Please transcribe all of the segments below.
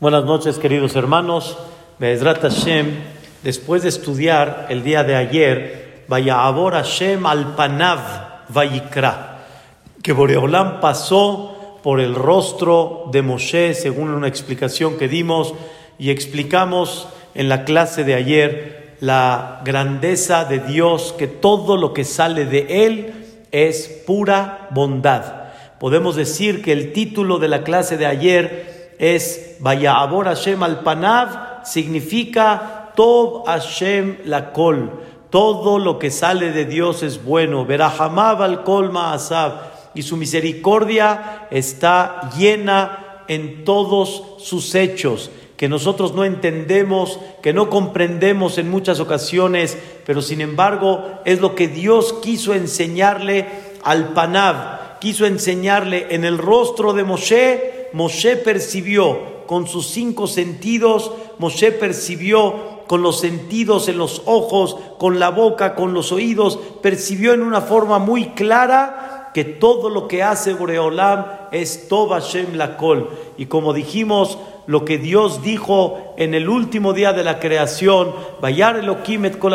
Buenas noches, queridos hermanos. Be'ezrat Hashem, después de estudiar el día de ayer, vaya Abor Hashem al Panav Vayikra, que Boreolam pasó por el rostro de Moshe, según una explicación que dimos, y explicamos en la clase de ayer la grandeza de Dios, que todo lo que sale de Él es pura bondad. Podemos decir que el título de la clase de ayer es Vaya Abor Hashem al Panav, significa Tov Hashem la Kol. Todo lo que sale de Dios es bueno. Verahamav al Kol Ma'asab. Y su misericordia está llena en todos sus hechos que nosotros no entendemos, que no comprendemos en muchas ocasiones, pero sin embargo es lo que Dios quiso enseñarle al Panav, quiso enseñarle en el rostro de Moshe Moshe percibió con sus cinco sentidos, Moshe percibió con los sentidos en los ojos, con la boca, con los oídos, percibió en una forma muy clara que todo lo que hace Boreolam es Tov Hashem Lakol. Y como dijimos, lo que Dios dijo en el último día de la creación, Vayar Elohim et kol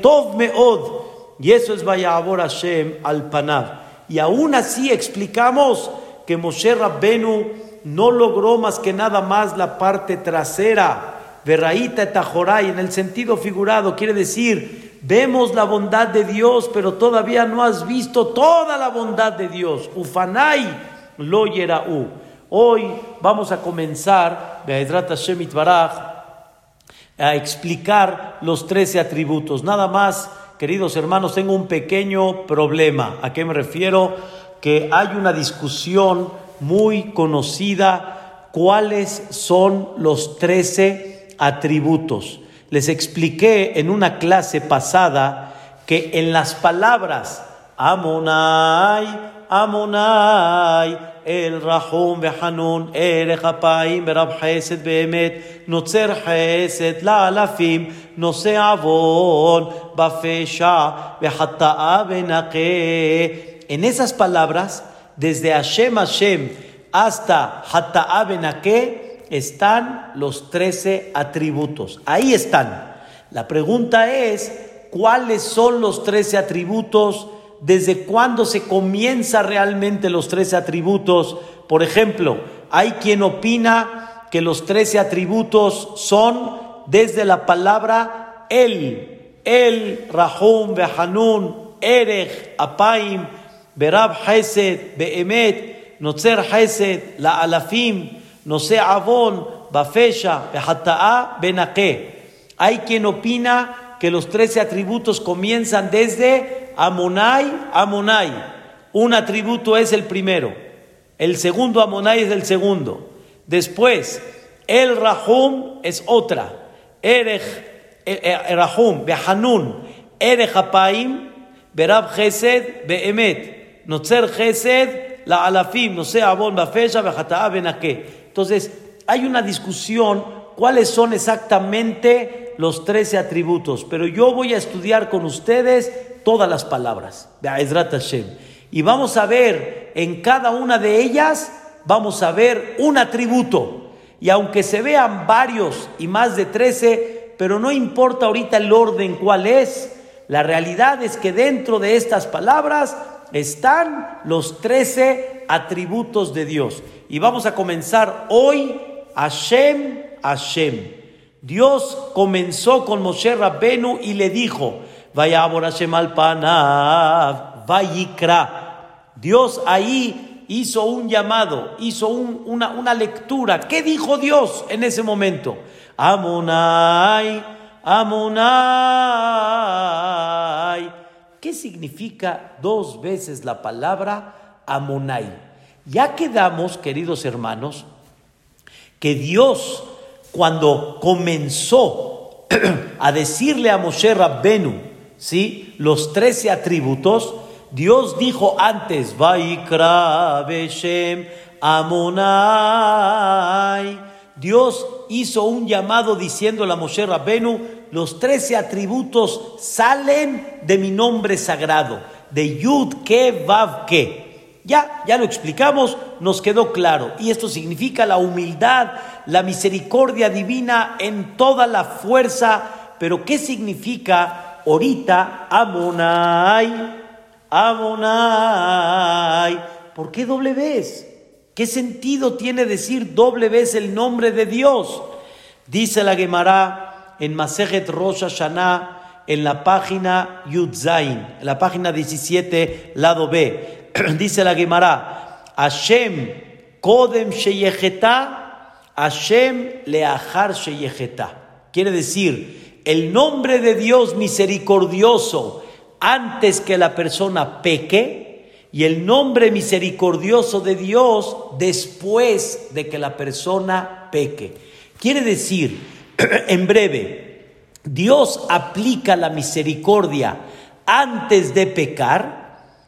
Tov meod. Y eso es Vayabor Hashem al Panav. Y aún así explicamos que Moshe Rabbenu no logró más que nada más la parte trasera, Verraíta Tajoray, en el sentido figurado, quiere decir, vemos la bondad de Dios, pero todavía no has visto toda la bondad de Dios. Ufanay lo u. Hoy vamos a comenzar, a explicar los trece atributos. Nada más, queridos hermanos, tengo un pequeño problema. ¿A qué me refiero? Que hay una discusión muy conocida cuáles son los trece atributos. Les expliqué en una clase pasada que en las palabras Amonai, Amonai, el Rahum Behanun, Erech Apaim, Berab Hesed Behemet, Notzer Hesed, La Alafim, Nose Avon, Bafesha, Behatta'a Benaqeh, en esas palabras, desde Hashem Hashem hasta Hatta'a están los trece atributos. Ahí están. La pregunta es, ¿cuáles son los trece atributos? ¿Desde cuándo se comienza realmente los trece atributos? Por ejemplo, hay quien opina que los trece atributos son desde la palabra El, El, Rahum, Behanun, Erech, Apaim, Hay quien opina que los trece atributos comienzan desde Amonai, Amonai. Un atributo es el primero, el segundo Amonai es el segundo. Después, el Rahum es otra. Erech, Rahum, Behanun, Erech Apaim, Berab Hesed, Beemet. Notzer Gesed, la alafim, no sea abon, bafesha, benake. Entonces, hay una discusión cuáles son exactamente los trece atributos, pero yo voy a estudiar con ustedes todas las palabras, Hashem. Y vamos a ver en cada una de ellas, vamos a ver un atributo. Y aunque se vean varios y más de trece, pero no importa ahorita el orden cuál es, la realidad es que dentro de estas palabras están los trece atributos de Dios. Y vamos a comenzar hoy Hashem, Hashem. Dios comenzó con Moshe Rabbenu y le dijo, Vaya Hashem al Panav, Vayikra. Dios ahí hizo un llamado, hizo una, una lectura. ¿Qué dijo Dios en ese momento? Amonai, Amonai. ¿Qué significa dos veces la palabra Amonai? Ya quedamos, queridos hermanos, que Dios cuando comenzó a decirle a Moshe Rabbenu, ¿sí? los trece atributos, Dios dijo antes, Vaikra Beshem Amonai. Dios hizo un llamado diciéndole a Moshe Rabbenu, los trece atributos salen de mi nombre sagrado, de Yud Ke Vav Ke. Ya, ya lo explicamos, nos quedó claro. Y esto significa la humildad, la misericordia divina en toda la fuerza. Pero ¿qué significa ahorita Amonai? Amonai. ¿Por qué doble vez? ¿Qué sentido tiene decir doble vez el nombre de Dios? Dice la Gemara en Masejet Rosh Hashanah, en la página Yudzain, en la página 17, lado B. Dice la Gemara, Hashem Kodem Sheyecheta, Hashem Leahar Sheyecheta. Quiere decir, el nombre de Dios misericordioso antes que la persona peque y el nombre misericordioso de Dios después de que la persona peque. Quiere decir, en breve, Dios aplica la misericordia antes de pecar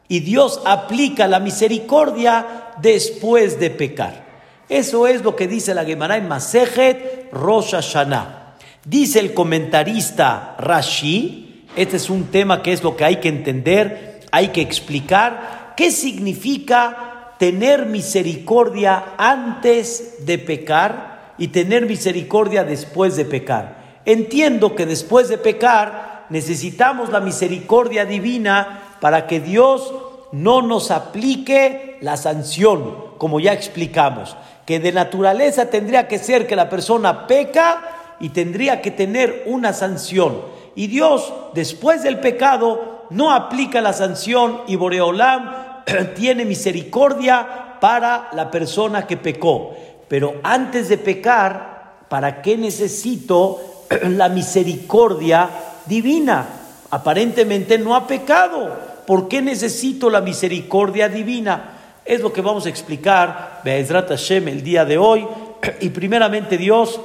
y Dios aplica la misericordia después de pecar. Eso es lo que dice la Gemara en Masejet Rosh Hashanah. Dice el comentarista Rashi, este es un tema que es lo que hay que entender, hay que explicar. ¿Qué significa tener misericordia antes de pecar y tener misericordia después de pecar? Entiendo que después de pecar necesitamos la misericordia divina para que Dios no nos aplique la sanción, como ya explicamos, que de naturaleza tendría que ser que la persona peca y tendría que tener una sanción. Y Dios, después del pecado, no aplica la sanción y Boreolam tiene misericordia para la persona que pecó. Pero antes de pecar, ¿para qué necesito la misericordia divina? Aparentemente no ha pecado. ¿Por qué necesito la misericordia divina? Es lo que vamos a explicar Be'ezrat Hashem el día de hoy. Y primeramente Dios,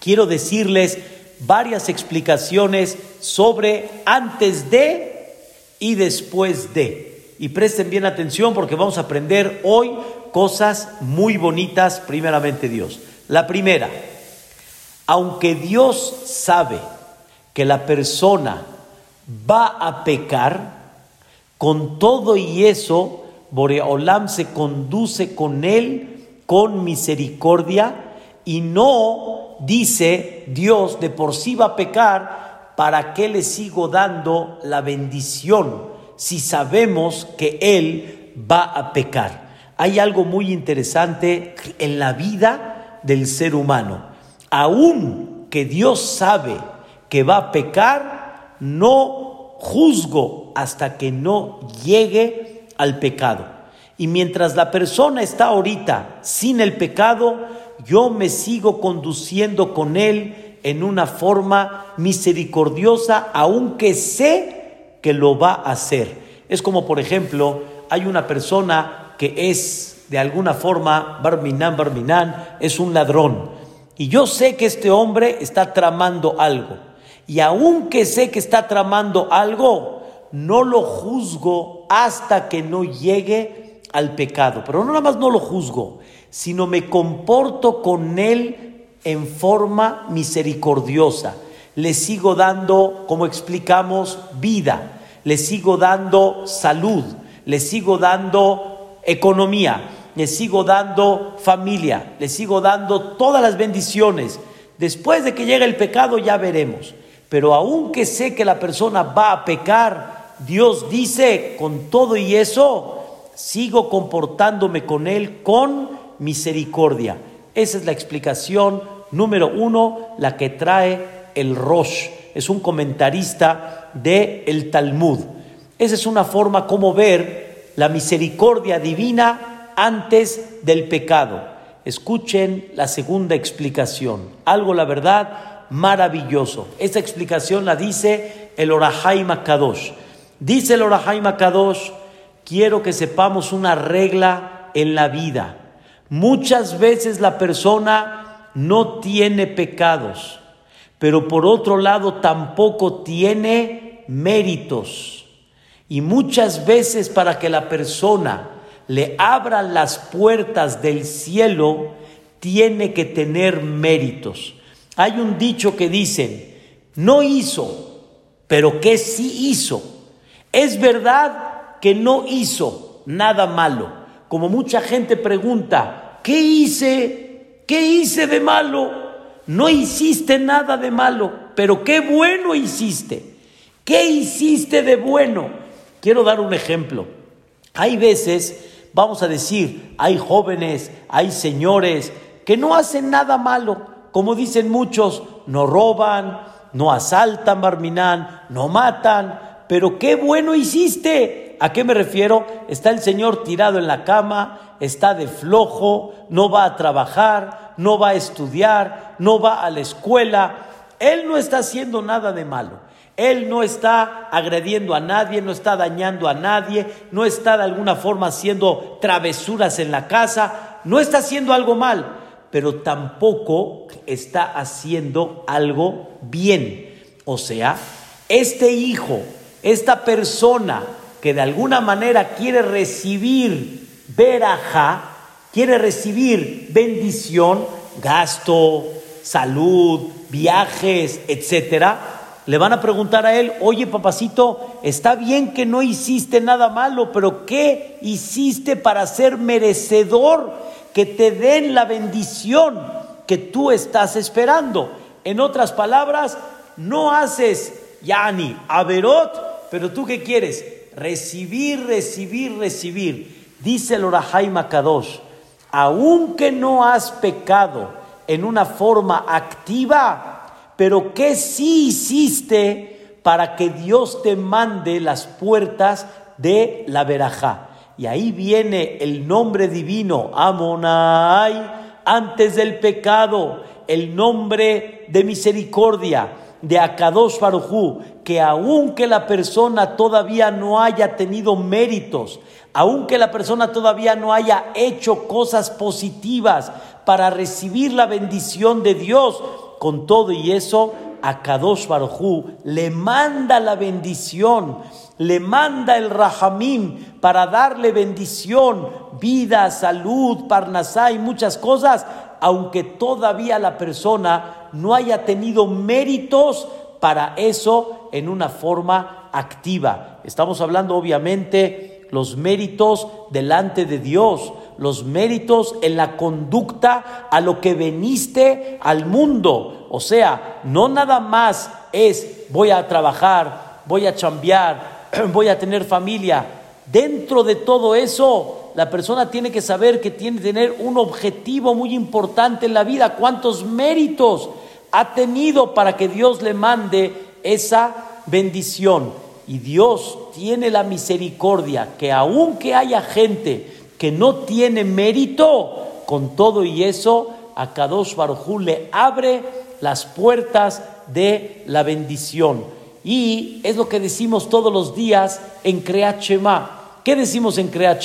quiero decirles varias explicaciones sobre antes de y después de. Y presten bien atención porque vamos a aprender hoy cosas muy bonitas, primeramente Dios. La primera, aunque Dios sabe que la persona va a pecar, con todo y eso, Boreolam se conduce con él con misericordia y no dice Dios de por sí va a pecar, ¿para qué le sigo dando la bendición si sabemos que Él va a pecar? Hay algo muy interesante en la vida del ser humano. Aún que Dios sabe que va a pecar, no juzgo hasta que no llegue al pecado. Y mientras la persona está ahorita sin el pecado, yo me sigo conduciendo con Él en una forma misericordiosa, aunque sé que lo va a hacer. Es como, por ejemplo, hay una persona que es de alguna forma, Barminan, Barminan, es un ladrón. Y yo sé que este hombre está tramando algo. Y aunque sé que está tramando algo, no lo juzgo hasta que no llegue al pecado. Pero no nada más no lo juzgo, sino me comporto con Él en forma misericordiosa. Le sigo dando, como explicamos, vida, le sigo dando salud, le sigo dando economía, le sigo dando familia, le sigo dando todas las bendiciones. Después de que llegue el pecado ya veremos. Pero aunque sé que la persona va a pecar, Dios dice, con todo y eso, sigo comportándome con Él con misericordia. Esa es la explicación número uno, la que trae el Rosh. Es un comentarista de el Talmud. Esa es una forma como ver la misericordia divina antes del pecado. Escuchen la segunda explicación. Algo, la verdad, maravilloso. Esta explicación la dice el Orahai Kadosh. Dice el Orahai Kadosh, quiero que sepamos una regla en la vida. Muchas veces la persona no tiene pecados, pero por otro lado tampoco tiene méritos. Y muchas veces para que la persona le abra las puertas del cielo, tiene que tener méritos. Hay un dicho que dice, no hizo, pero que sí hizo. Es verdad que no hizo, nada malo. Como mucha gente pregunta, ¿qué hice? ¿Qué hice de malo? No hiciste nada de malo, pero qué bueno hiciste. ¿Qué hiciste de bueno? Quiero dar un ejemplo. Hay veces, vamos a decir, hay jóvenes, hay señores que no hacen nada malo, como dicen muchos, no roban, no asaltan Barminán, no matan, pero qué bueno hiciste. ¿A qué me refiero? Está el Señor tirado en la cama, está de flojo, no va a trabajar, no va a estudiar, no va a la escuela. Él no está haciendo nada de malo. Él no está agrediendo a nadie, no está dañando a nadie, no está de alguna forma haciendo travesuras en la casa, no está haciendo algo mal, pero tampoco está haciendo algo bien. O sea, este hijo, esta persona que de alguna manera quiere recibir veraja, quiere recibir bendición, gasto, salud, viajes, etcétera, le van a preguntar a él, oye papacito, está bien que no hiciste nada malo, pero ¿qué hiciste para ser merecedor que te den la bendición que tú estás esperando? En otras palabras, no haces yani, averot, pero tú qué quieres? Recibir, recibir, recibir. Dice el Orahai Makadosh, aunque no has pecado en una forma activa, pero ¿qué sí hiciste para que Dios te mande las puertas de la verajá? Y ahí viene el nombre divino, Amonai, antes del pecado, el nombre de misericordia de Akadosh Barujú, que aunque la persona todavía no haya tenido méritos, aunque la persona todavía no haya hecho cosas positivas para recibir la bendición de Dios, con todo y eso, a Kadosh Barujú le manda la bendición, le manda el Rahamim para darle bendición, vida, salud, parnasá y muchas cosas, aunque todavía la persona no haya tenido méritos para eso en una forma activa. Estamos hablando obviamente los méritos delante de Dios, los méritos en la conducta a lo que veniste al mundo. O sea, no nada más es voy a trabajar, voy a chambear, voy a tener familia. Dentro de todo eso, la persona tiene que saber que tiene que tener un objetivo muy importante en la vida. ¿Cuántos méritos ha tenido para que Dios le mande esa bendición? Y Dios tiene la misericordia que aunque haya gente que no tiene mérito, con todo y eso, a Kadosh Barujú le abre las puertas de la bendición. Y es lo que decimos todos los días en Kreat ¿Qué decimos en Kreat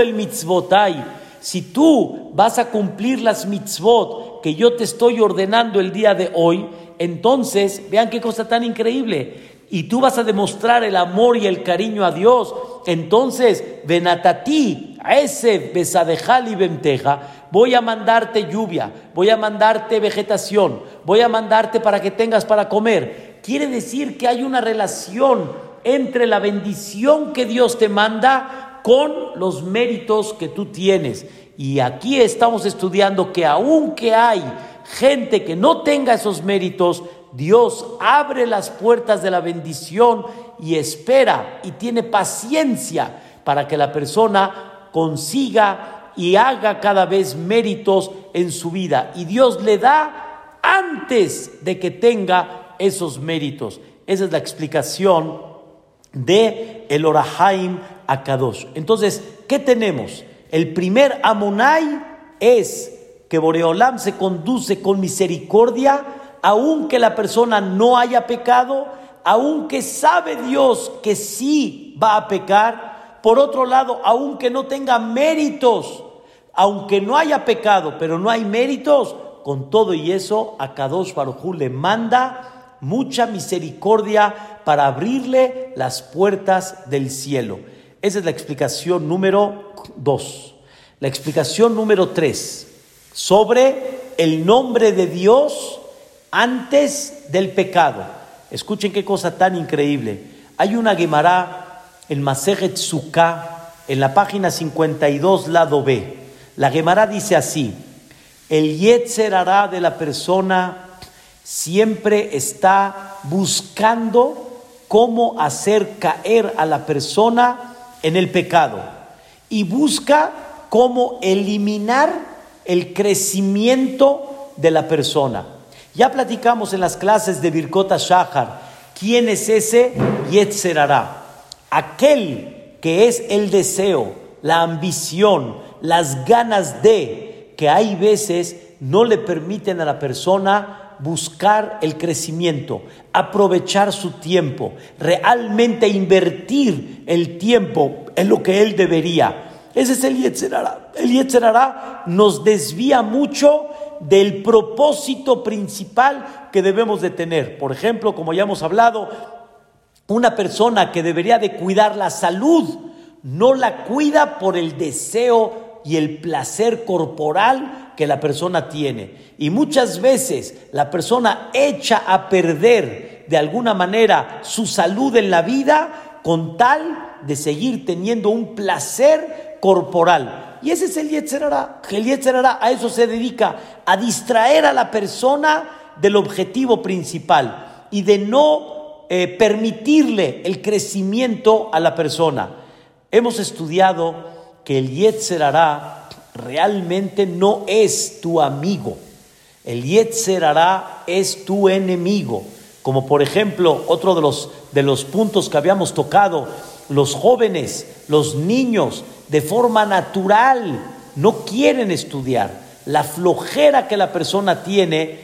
el mitzvotai. Si tú vas a cumplir las mitzvot que yo te estoy ordenando el día de hoy, entonces, vean qué cosa tan increíble y tú vas a demostrar el amor y el cariño a Dios, entonces, venatati, ese besadejal y voy a mandarte lluvia, voy a mandarte vegetación, voy a mandarte para que tengas para comer. Quiere decir que hay una relación entre la bendición que Dios te manda con los méritos que tú tienes. Y aquí estamos estudiando que aunque hay gente que no tenga esos méritos, Dios abre las puertas de la bendición y espera y tiene paciencia para que la persona consiga y haga cada vez méritos en su vida. Y Dios le da antes de que tenga esos méritos. Esa es la explicación de el Orahaim Akadosh. Entonces, ¿qué tenemos? El primer Amonai es que Boreolam se conduce con misericordia aunque la persona no haya pecado, aunque sabe Dios que sí va a pecar, por otro lado, aunque no tenga méritos, aunque no haya pecado, pero no hay méritos, con todo y eso, a Kadosh Barujú le manda mucha misericordia para abrirle las puertas del cielo. Esa es la explicación número dos. La explicación número tres, sobre el nombre de Dios antes del pecado. Escuchen qué cosa tan increíble. Hay una Gemara en Masejet Sukkah, en la página 52, lado B. La Gemara dice así: el Yetzer hará de la persona siempre está buscando cómo hacer caer a la persona en el pecado y busca cómo eliminar el crecimiento de la persona. Ya platicamos en las clases de Birkota Shahar quién es ese Yetzerará, aquel que es el deseo, la ambición, las ganas de, que hay veces no le permiten a la persona buscar el crecimiento, aprovechar su tiempo, realmente invertir el tiempo en lo que él debería. Ese es el Yetzerará. El Yetzerará nos desvía mucho del propósito principal que debemos de tener. Por ejemplo, como ya hemos hablado, una persona que debería de cuidar la salud, no la cuida por el deseo y el placer corporal que la persona tiene. Y muchas veces la persona echa a perder de alguna manera su salud en la vida con tal de seguir teniendo un placer corporal. Y ese es el Yetzerara. El Yetzerara a eso se dedica, a distraer a la persona del objetivo principal y de no eh, permitirle el crecimiento a la persona. Hemos estudiado que el Yetzerara realmente no es tu amigo. El Yetzerara es tu enemigo. Como por ejemplo, otro de los, de los puntos que habíamos tocado, los jóvenes, los niños de forma natural no quieren estudiar. La flojera que la persona tiene,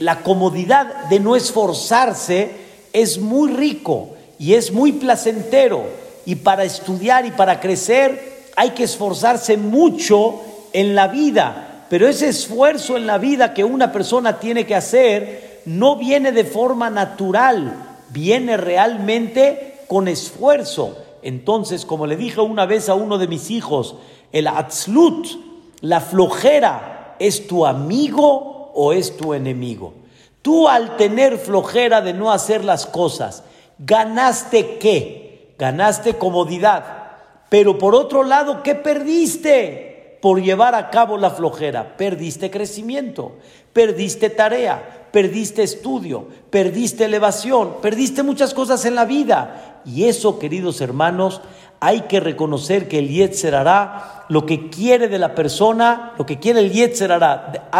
la comodidad de no esforzarse es muy rico y es muy placentero. Y para estudiar y para crecer hay que esforzarse mucho en la vida. Pero ese esfuerzo en la vida que una persona tiene que hacer no viene de forma natural, viene realmente con esfuerzo. Entonces, como le dije una vez a uno de mis hijos, el atzlut, la flojera, ¿es tu amigo o es tu enemigo? Tú al tener flojera de no hacer las cosas, ¿ganaste qué? Ganaste comodidad. Pero por otro lado, ¿qué perdiste? Por llevar a cabo la flojera, perdiste crecimiento, perdiste tarea, perdiste estudio, perdiste elevación, perdiste muchas cosas en la vida. Y eso, queridos hermanos, hay que reconocer que el Yetzer hará lo que quiere de la persona, lo que quiere el Yetzer hará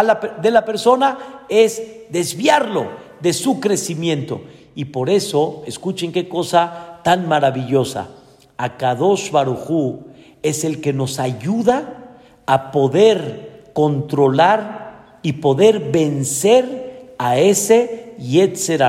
de la persona es desviarlo de su crecimiento. Y por eso, escuchen qué cosa tan maravillosa. Akadosh Barujú es el que nos ayuda a poder controlar y poder vencer a ese Yetzer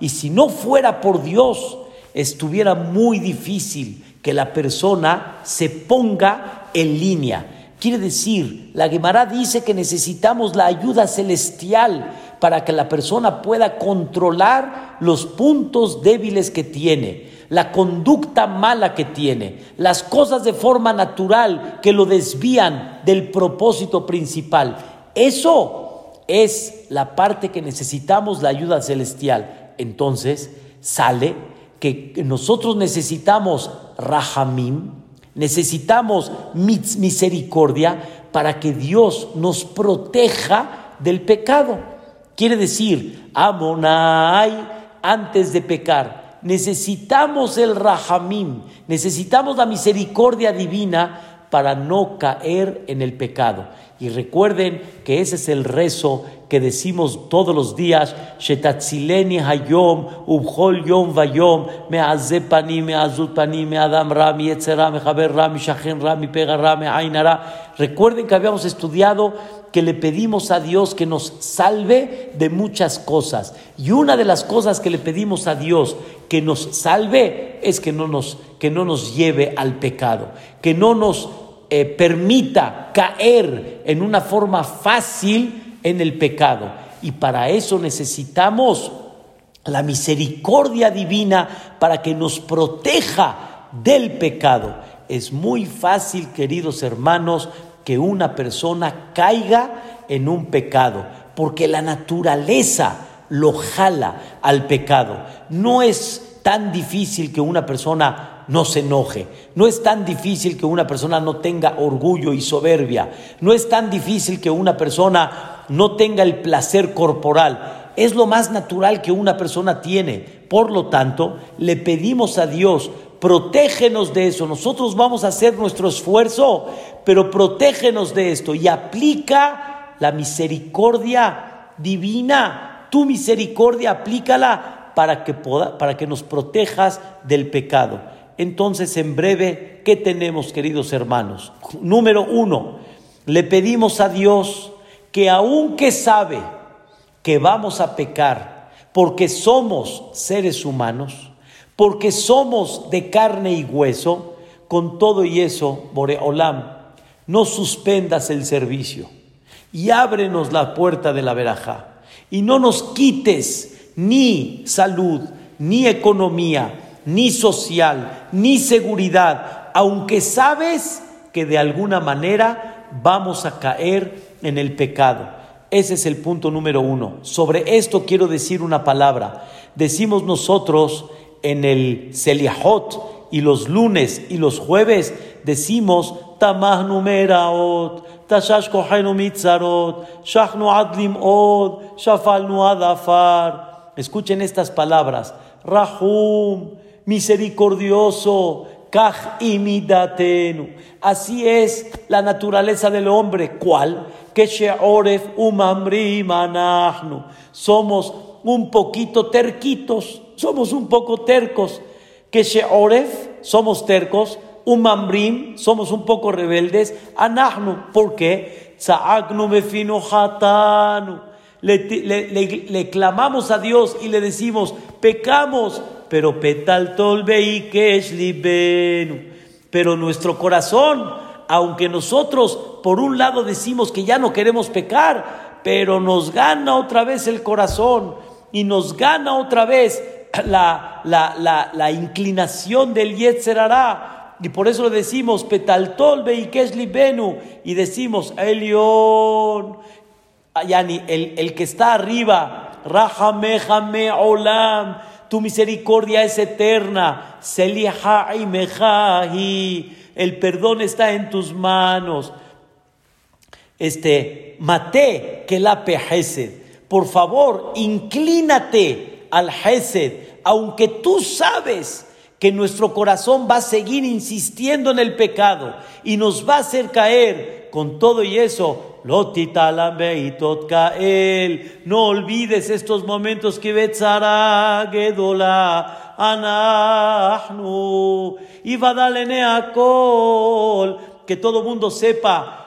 Y si no fuera por Dios, estuviera muy difícil que la persona se ponga en línea. Quiere decir, la Gemara dice que necesitamos la ayuda celestial para que la persona pueda controlar los puntos débiles que tiene, la conducta mala que tiene, las cosas de forma natural que lo desvían del propósito principal. Eso es la parte que necesitamos la ayuda celestial. Entonces sale que nosotros necesitamos rahamim, necesitamos misericordia para que Dios nos proteja del pecado. Quiere decir, amonai antes de pecar. Necesitamos el rahamim, necesitamos la misericordia divina para no caer en el pecado. Y recuerden que ese es el rezo que decimos todos los días, Shetatzileni hayom, ubhol yom vayom, me panim, me azut panim, me adam rami, etzera, me jaber rami, shachen rami, pega rami, ainara. Recuerden que habíamos estudiado que le pedimos a Dios que nos salve de muchas cosas. Y una de las cosas que le pedimos a Dios que nos salve es que no nos, que no nos lleve al pecado, que no nos eh, permita caer en una forma fácil en el pecado. Y para eso necesitamos la misericordia divina para que nos proteja del pecado. Es muy fácil, queridos hermanos, que una persona caiga en un pecado, porque la naturaleza lo jala al pecado. No es tan difícil que una persona no se enoje. No es tan difícil que una persona no tenga orgullo y soberbia. No es tan difícil que una persona no tenga el placer corporal. Es lo más natural que una persona tiene. Por lo tanto, le pedimos a Dios, protégenos de eso. Nosotros vamos a hacer nuestro esfuerzo, pero protégenos de esto y aplica la misericordia divina. Tu misericordia, aplícala para que, para que nos protejas del pecado. Entonces, en breve, ¿qué tenemos, queridos hermanos? Número uno, le pedimos a Dios que aunque sabe que vamos a pecar, porque somos seres humanos, porque somos de carne y hueso, con todo y eso, Boreolam, no suspendas el servicio y ábrenos la puerta de la veraja y no nos quites ni salud, ni economía, ni social, ni seguridad, aunque sabes que de alguna manera vamos a caer en el pecado. Ese es el punto número uno. Sobre esto quiero decir una palabra. Decimos nosotros en el Seliahot y los lunes y los jueves, decimos Tamah numeraot, Tashash mitzarot, Shachnu adlim od, Shafalnu adafar. Escuchen estas palabras. Rahum, misericordioso. Así es la naturaleza del hombre. ¿Cuál? Que. Somos un poquito terquitos, somos un poco tercos. Que sheoref, somos tercos. Umamrim, somos un poco rebeldes. Anahnu, ¿por qué? le, le, le, clamamos a Dios y le decimos, pecamos, pero petal tolbe y libenu. Pero nuestro corazón, aunque nosotros por un lado decimos que ya no queremos pecar, pero nos gana otra vez el corazón y nos gana otra vez la, la, la, inclinación del Yetzerará. Y por eso le decimos tolbe y libenu. Y decimos Elión, Yani, el, el que está arriba, Rahamehame Olam tu misericordia es eterna. El perdón está en tus manos. Este, mate que la Hesed. Por favor, inclínate al Hesed, aunque tú sabes que nuestro corazón va a seguir insistiendo en el pecado y nos va a hacer caer. Con todo y eso no olvides estos momentos que Betzara Gedola Anahnu y Akol, que todo mundo sepa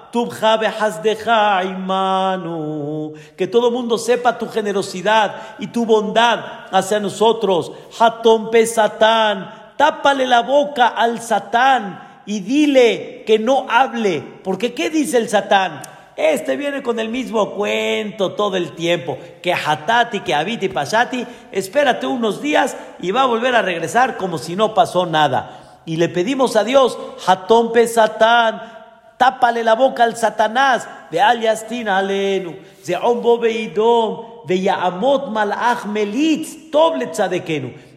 que todo mundo sepa tu generosidad y tu bondad hacia nosotros. Hatom pe Satán, tápale la boca al Satán y dile que no hable, porque ¿qué dice el Satán? Este viene con el mismo cuento todo el tiempo, que Hatati, que Habiti, Pasati, espérate unos días y va a volver a regresar como si no pasó nada. Y le pedimos a Dios, Hatón pe Satán, tápale la boca al Satanás, de Yastin alenu, de Ombo Beidom, de Yaamot Malach Melitz,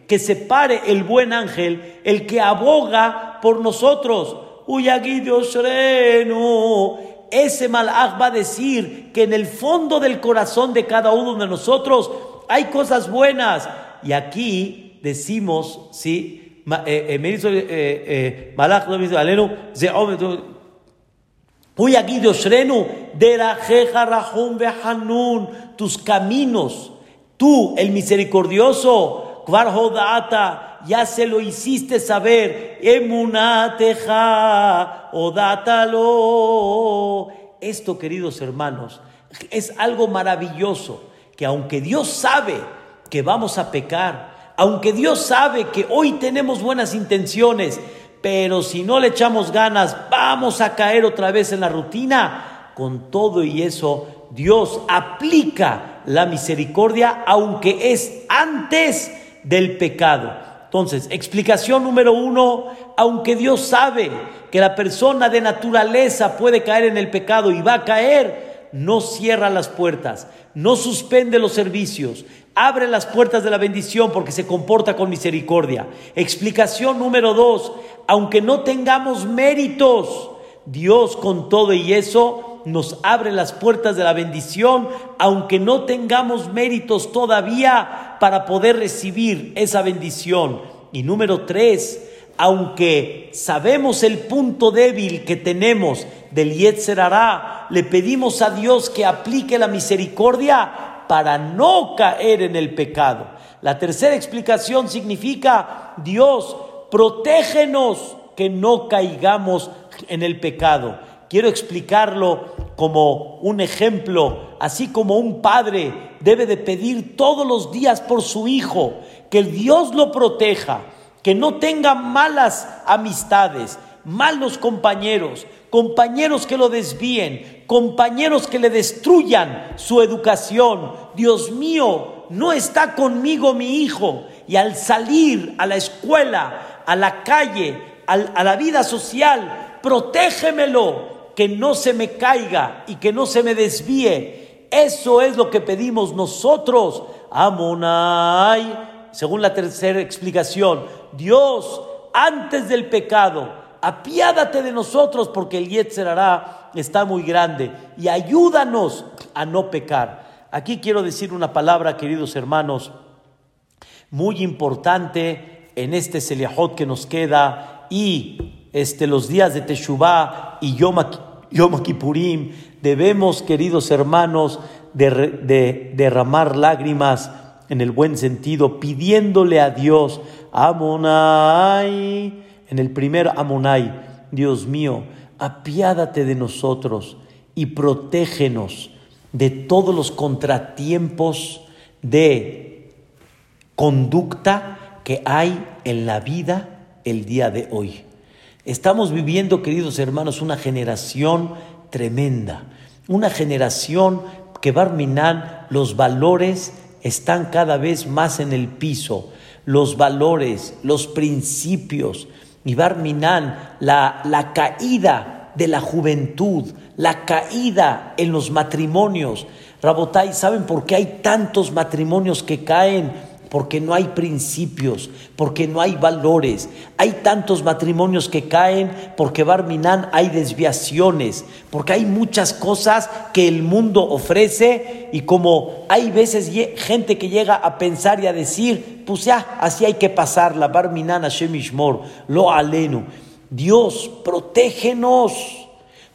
que se pare el buen ángel, el que aboga por nosotros. Ese malach va a decir que en el fondo del corazón de cada uno de nosotros hay cosas buenas. Y aquí decimos, ¿sí? Eh, eh, dice eh, malach, alenu, tus caminos, tú, el misericordioso, ya se lo hiciste saber, emunateja, odátalo. Esto, queridos hermanos, es algo maravilloso, que aunque Dios sabe que vamos a pecar, aunque Dios sabe que hoy tenemos buenas intenciones, pero si no le echamos ganas, vamos a caer otra vez en la rutina. Con todo y eso, Dios aplica la misericordia, aunque es antes del pecado. Entonces, explicación número uno, aunque Dios sabe que la persona de naturaleza puede caer en el pecado y va a caer, no cierra las puertas, no suspende los servicios, abre las puertas de la bendición porque se comporta con misericordia. Explicación número dos, aunque no tengamos méritos, Dios con todo y eso nos abre las puertas de la bendición, aunque no tengamos méritos todavía para poder recibir esa bendición. Y número tres, aunque sabemos el punto débil que tenemos del Yetzer le pedimos a Dios que aplique la misericordia para no caer en el pecado. La tercera explicación significa, Dios, protégenos que no caigamos en el pecado. Quiero explicarlo como un ejemplo, así como un padre debe de pedir todos los días por su hijo, que Dios lo proteja, que no tenga malas amistades, malos compañeros, compañeros que lo desvíen, compañeros que le destruyan su educación. Dios mío, no está conmigo mi hijo. Y al salir a la escuela, a la calle, a la vida social, protégemelo, que no se me caiga y que no se me desvíe. Eso es lo que pedimos nosotros. Amonai según la tercera explicación, Dios, antes del pecado, apiádate de nosotros porque el Yetzer está muy grande y ayúdanos a no pecar. Aquí quiero decir una palabra, queridos hermanos, muy importante en este Seliahot que nos queda y este, los días de Teshuvah y Yom, Yom Kippurim. Debemos, queridos hermanos, de derramar lágrimas en el buen sentido, pidiéndole a Dios, Amonai, en el primer Amonai, Dios mío, apiádate de nosotros y protégenos de todos los contratiempos de conducta que hay en la vida el día de hoy. Estamos viviendo, queridos hermanos, una generación tremenda, una generación que minar los valores están cada vez más en el piso. Los valores, los principios. Y Barminan, la, la caída de la juventud, la caída en los matrimonios. Rabotai, ¿saben por qué hay tantos matrimonios que caen? Porque no hay principios, porque no hay valores. Hay tantos matrimonios que caen porque Barminan hay desviaciones, porque hay muchas cosas que el mundo ofrece y como hay veces gente que llega a pensar y a decir, pues ya, así hay que pasarla, Barminan Hashem lo aleno. Dios, protégenos,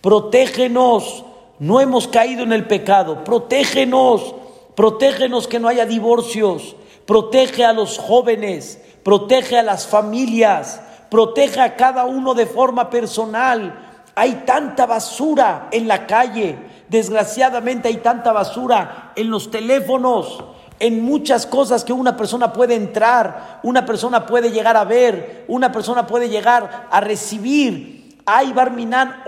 protégenos. No hemos caído en el pecado, protégenos, protégenos que no haya divorcios protege a los jóvenes, protege a las familias, protege a cada uno de forma personal. Hay tanta basura en la calle, desgraciadamente hay tanta basura en los teléfonos, en muchas cosas que una persona puede entrar, una persona puede llegar a ver, una persona puede llegar a recibir. Hay barminan,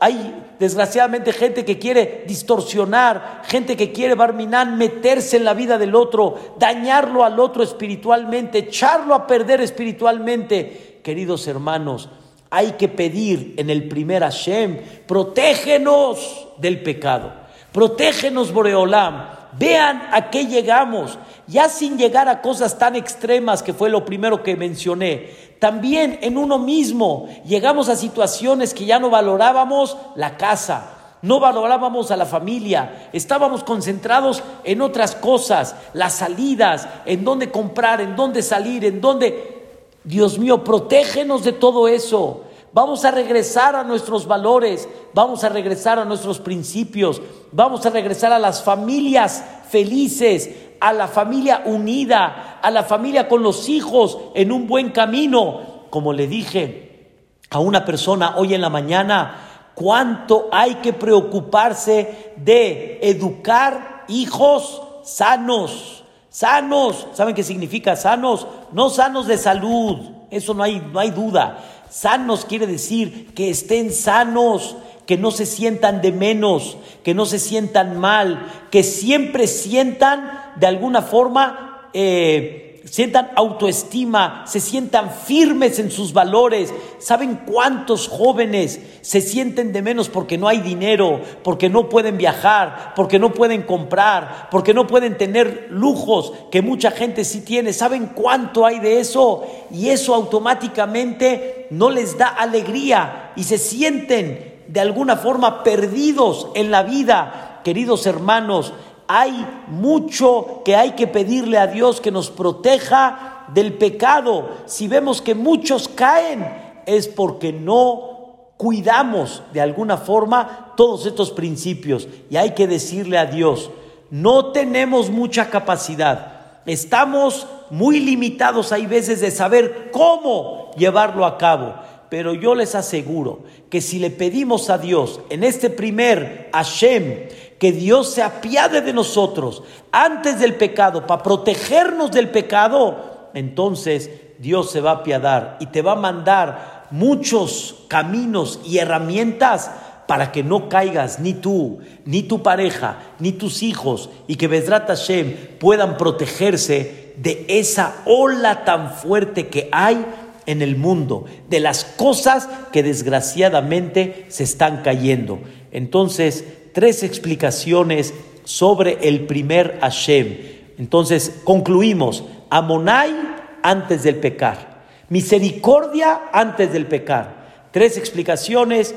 hay desgraciadamente gente que quiere distorsionar, gente que quiere barminan, meterse en la vida del otro, dañarlo al otro espiritualmente, echarlo a perder espiritualmente. Queridos hermanos, hay que pedir en el primer Hashem, protégenos del pecado, protégenos Boreolam. Vean a qué llegamos, ya sin llegar a cosas tan extremas que fue lo primero que mencioné. También en uno mismo llegamos a situaciones que ya no valorábamos la casa, no valorábamos a la familia, estábamos concentrados en otras cosas, las salidas, en dónde comprar, en dónde salir, en dónde... Dios mío, protégenos de todo eso. Vamos a regresar a nuestros valores, vamos a regresar a nuestros principios, vamos a regresar a las familias felices, a la familia unida, a la familia con los hijos en un buen camino. Como le dije a una persona hoy en la mañana, cuánto hay que preocuparse de educar hijos sanos, sanos. ¿Saben qué significa sanos? No sanos de salud, eso no hay, no hay duda Sanos quiere decir que estén sanos, que no se sientan de menos, que no se sientan mal, que siempre sientan de alguna forma eh, sientan autoestima, se sientan firmes en sus valores. ¿Saben cuántos jóvenes se sienten de menos porque no hay dinero, porque no pueden viajar, porque no pueden comprar, porque no pueden tener lujos que mucha gente sí tiene? ¿Saben cuánto hay de eso? Y eso automáticamente no les da alegría y se sienten de alguna forma perdidos en la vida. Queridos hermanos, hay mucho que hay que pedirle a Dios que nos proteja del pecado. Si vemos que muchos caen, es porque no cuidamos de alguna forma todos estos principios. Y hay que decirle a Dios, no tenemos mucha capacidad. Estamos muy limitados, hay veces, de saber cómo llevarlo a cabo. Pero yo les aseguro que si le pedimos a Dios en este primer Hashem, que Dios se apiade de nosotros antes del pecado, para protegernos del pecado, entonces Dios se va a apiadar y te va a mandar muchos caminos y herramientas para que no caigas ni tú, ni tu pareja, ni tus hijos, y que Besrat Hashem puedan protegerse de esa ola tan fuerte que hay en el mundo, de las cosas que desgraciadamente se están cayendo. Entonces, tres explicaciones sobre el primer Hashem. Entonces concluimos, Amonai antes del pecar, misericordia antes del pecar. Tres explicaciones,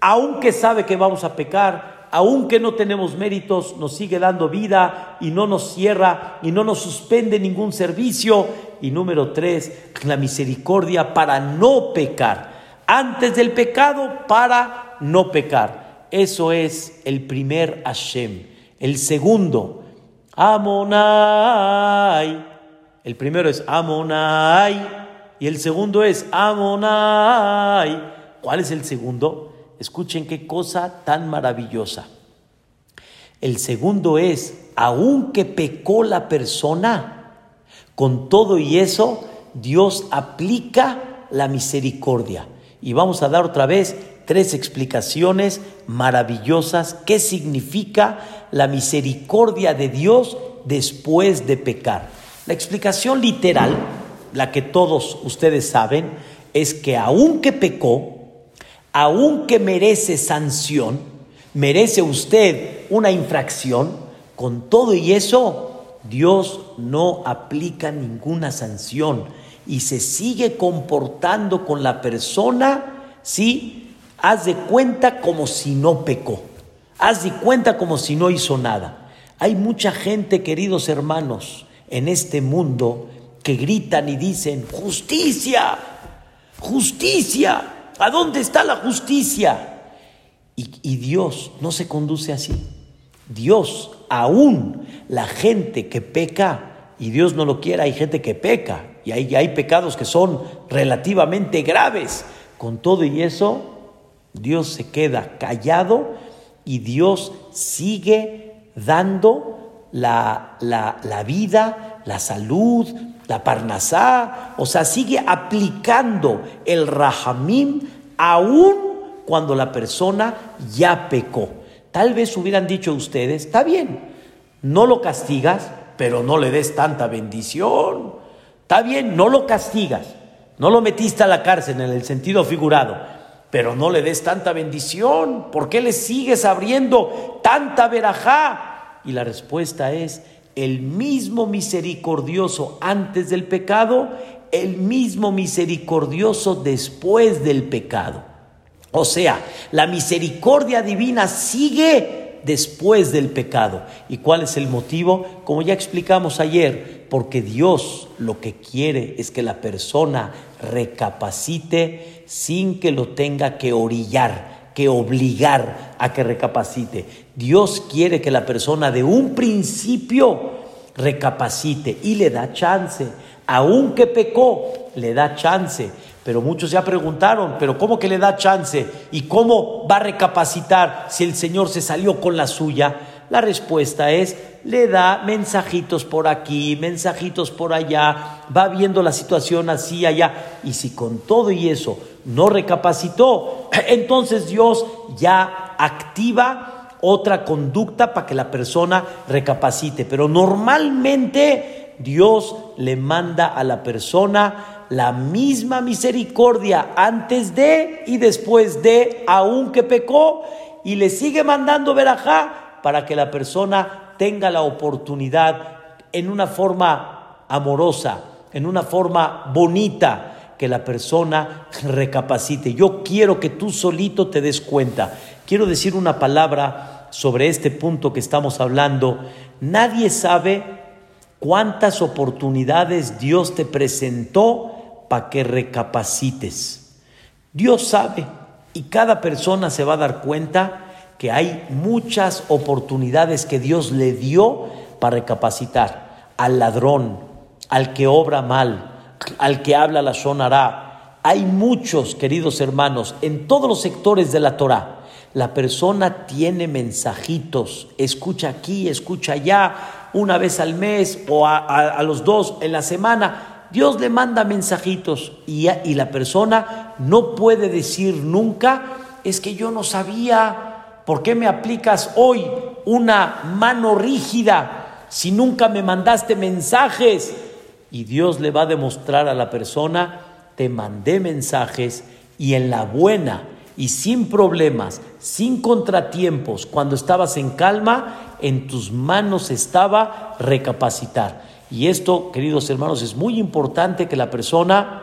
aunque sabe que vamos a pecar, aunque no tenemos méritos, nos sigue dando vida y no nos cierra y no nos suspende ningún servicio. Y número tres, la misericordia para no pecar. Antes del pecado, para no pecar. Eso es el primer Hashem. El segundo, Amonai. El primero es Amonai y el segundo es Amonai. ¿Cuál es el segundo? Escuchen qué cosa tan maravillosa. El segundo es, aunque pecó la persona, con todo y eso, Dios aplica la misericordia. Y vamos a dar otra vez tres explicaciones maravillosas qué significa la misericordia de Dios después de pecar. La explicación literal, la que todos ustedes saben, es que aunque pecó, aunque merece sanción, merece usted una infracción, con todo y eso, Dios no aplica ninguna sanción y se sigue comportando con la persona, ¿sí? haz de cuenta como si no pecó, haz de cuenta como si no hizo nada. Hay mucha gente, queridos hermanos, en este mundo que gritan y dicen, justicia, justicia, ¿a dónde está la justicia? Y, Dios no se conduce así. Dios, aún la gente que peca, y Dios no lo quiera, hay gente que peca, y hay, hay pecados que son relativamente graves. Con todo y eso, Dios se queda callado y Dios sigue dando la, la, vida, la salud, la parnasá, o sea, sigue aplicando el rahamim aún cuando la persona ya pecó. Tal vez hubieran dicho ustedes, está bien, no lo castigas, pero no le des tanta bendición. Está bien, no lo castigas, no lo metiste a la cárcel en el sentido figurado, pero no le des tanta bendición. ¿Por qué le sigues abriendo tanta verajá? Y la respuesta es, el mismo misericordioso antes del pecado, el mismo misericordioso después del pecado. O sea, la misericordia divina sigue después del pecado. ¿Y cuál es el motivo? Como ya explicamos ayer, porque Dios lo que quiere es que la persona recapacite sin que lo tenga que orillar, que obligar a que recapacite. Dios quiere que la persona de un principio recapacite y le da chance. Aunque pecó, le da chance. Pero muchos ya preguntaron, pero ¿cómo que le da chance? ¿Y cómo va a recapacitar si el Señor se salió con la suya? La respuesta es, le da mensajitos por aquí, mensajitos por allá, va viendo la situación así, allá. Y si con todo y eso no recapacitó, entonces Dios ya activa otra conducta para que la persona recapacite. Pero normalmente Dios le manda a la persona la misma misericordia antes de y después de, aunque pecó, y le sigue mandando verajá para que la persona tenga la oportunidad en una forma amorosa, en una forma bonita, que la persona recapacite. Yo quiero que tú solito te des cuenta. Quiero decir una palabra sobre este punto que estamos hablando. Nadie sabe cuántas oportunidades Dios te presentó para que recapacites. Dios sabe y cada persona se va a dar cuenta que hay muchas oportunidades que Dios le dio para recapacitar al ladrón, al que obra mal, al que habla la sonará. Hay muchos, queridos hermanos, en todos los sectores de la Torah. La persona tiene mensajitos, escucha aquí, escucha allá, una vez al mes o a, los dos en la semana. Dios le manda mensajitos y la persona no puede decir nunca, es que yo no sabía, ¿por qué me aplicas hoy una mano rígida si nunca me mandaste mensajes? Y Dios le va a demostrar a la persona, te mandé mensajes y en la buena y sin problemas, sin contratiempos, cuando estabas en calma, en tus manos estaba recapacitar. Y esto, queridos hermanos, es muy importante que la persona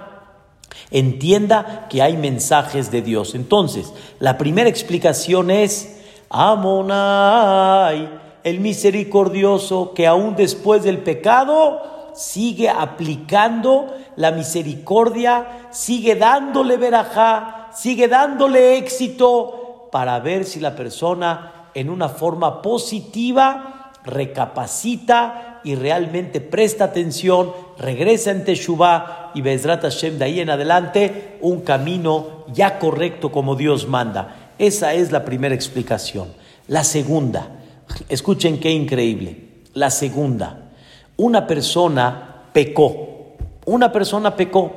entienda que hay mensajes de Dios. Entonces, la primera explicación es, Amonai, el misericordioso que aún después del pecado sigue aplicando la misericordia, sigue dándole verajá, sigue dándole éxito para ver si la persona en una forma positiva recapacita y realmente presta atención, regresa en Teshuvah y Bezrat Hashem de ahí en adelante un camino ya correcto como Dios manda. Esa es la primera explicación. La segunda, escuchen qué increíble. La segunda, una persona pecó, una persona pecó,